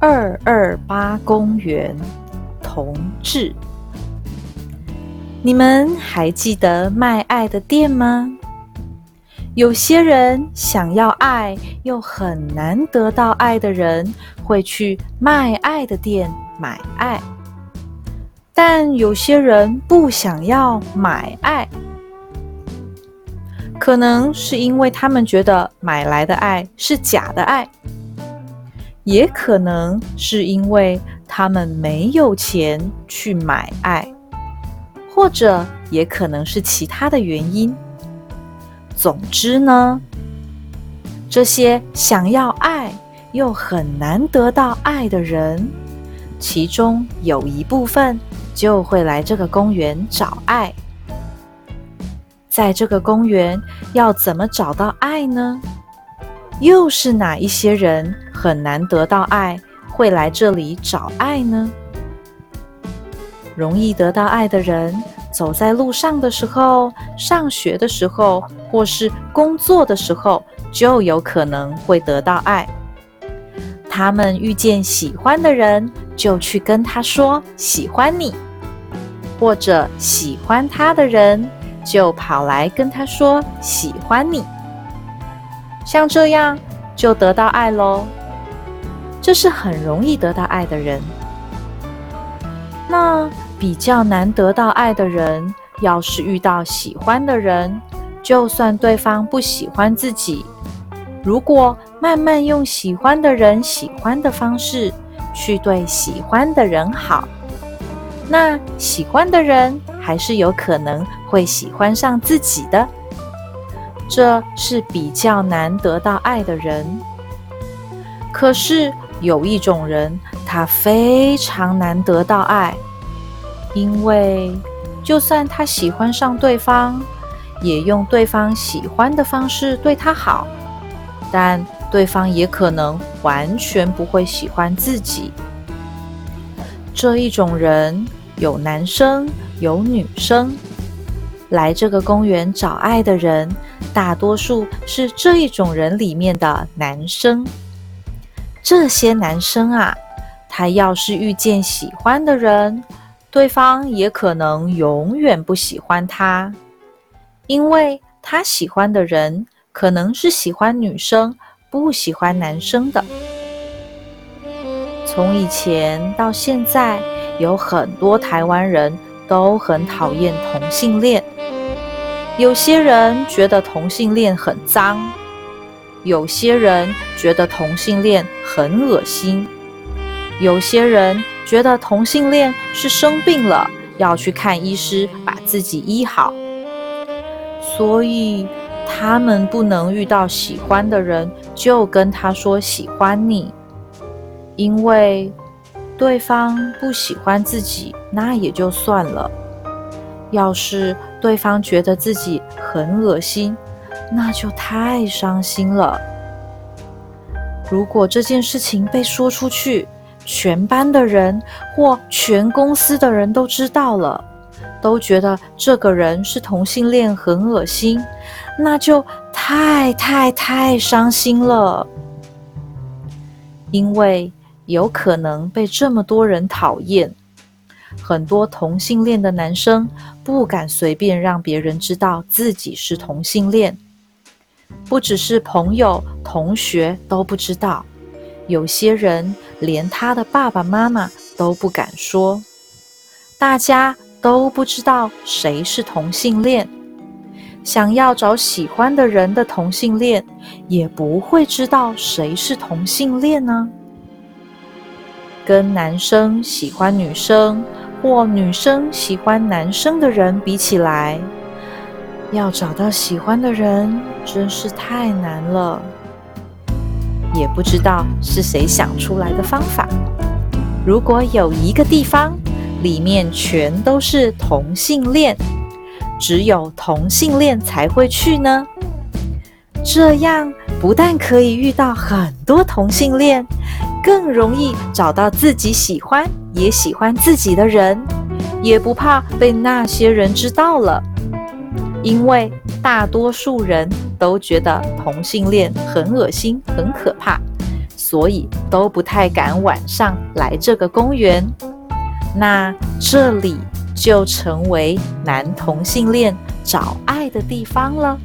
二二八公园同志，你们还记得卖爱的店吗？有些人想要爱又很难得到爱的人，会去卖爱的店买爱。但有些人不想要买爱，可能是因为他们觉得买来的爱是假的爱，也可能是因为他们没有钱去买爱，或者也可能是其他的原因。总之呢，这些想要爱又很难得到爱的人，其中有一部分就会来这个公园找爱。在这个公园要怎么找到爱呢？又是哪一些人很难得到爱，会来这里找爱呢？容易得到爱的人。走在路上的时候，上学的时候，或是工作的时候，就有可能会得到爱。他们遇见喜欢的人，就去跟他说喜欢你；或者喜欢他的人，就跑来跟他说喜欢你。像这样就得到爱喽。这是很容易得到爱的人。那。比较难得到爱的人，要是遇到喜欢的人，就算对方不喜欢自己，如果慢慢用喜欢的人喜欢的方式去对喜欢的人好，那喜欢的人还是有可能会喜欢上自己的。这是比较难得到爱的人。可是有一种人，他非常难得到爱。因为，就算他喜欢上对方，也用对方喜欢的方式对他好，但对方也可能完全不会喜欢自己。这一种人有男生有女生，来这个公园找爱的人，大多数是这一种人里面的男生。这些男生啊，他要是遇见喜欢的人，对方也可能永远不喜欢他，因为他喜欢的人可能是喜欢女生，不喜欢男生的。从以前到现在，有很多台湾人都很讨厌同性恋。有些人觉得同性恋很脏，有些人觉得同性恋很恶心，有些人。觉得同性恋是生病了，要去看医师把自己医好，所以他们不能遇到喜欢的人就跟他说喜欢你，因为对方不喜欢自己，那也就算了。要是对方觉得自己很恶心，那就太伤心了。如果这件事情被说出去，全班的人或全公司的人都知道了，都觉得这个人是同性恋，很恶心，那就太太太伤心了。因为有可能被这么多人讨厌，很多同性恋的男生不敢随便让别人知道自己是同性恋，不只是朋友、同学都不知道。有些人连他的爸爸妈妈都不敢说，大家都不知道谁是同性恋。想要找喜欢的人的同性恋，也不会知道谁是同性恋呢。跟男生喜欢女生或女生喜欢男生的人比起来，要找到喜欢的人真是太难了。也不知道是谁想出来的方法。如果有一个地方里面全都是同性恋，只有同性恋才会去呢？这样不但可以遇到很多同性恋，更容易找到自己喜欢也喜欢自己的人，也不怕被那些人知道了，因为大多数人。都觉得同性恋很恶心、很可怕，所以都不太敢晚上来这个公园。那这里就成为男同性恋找爱的地方了。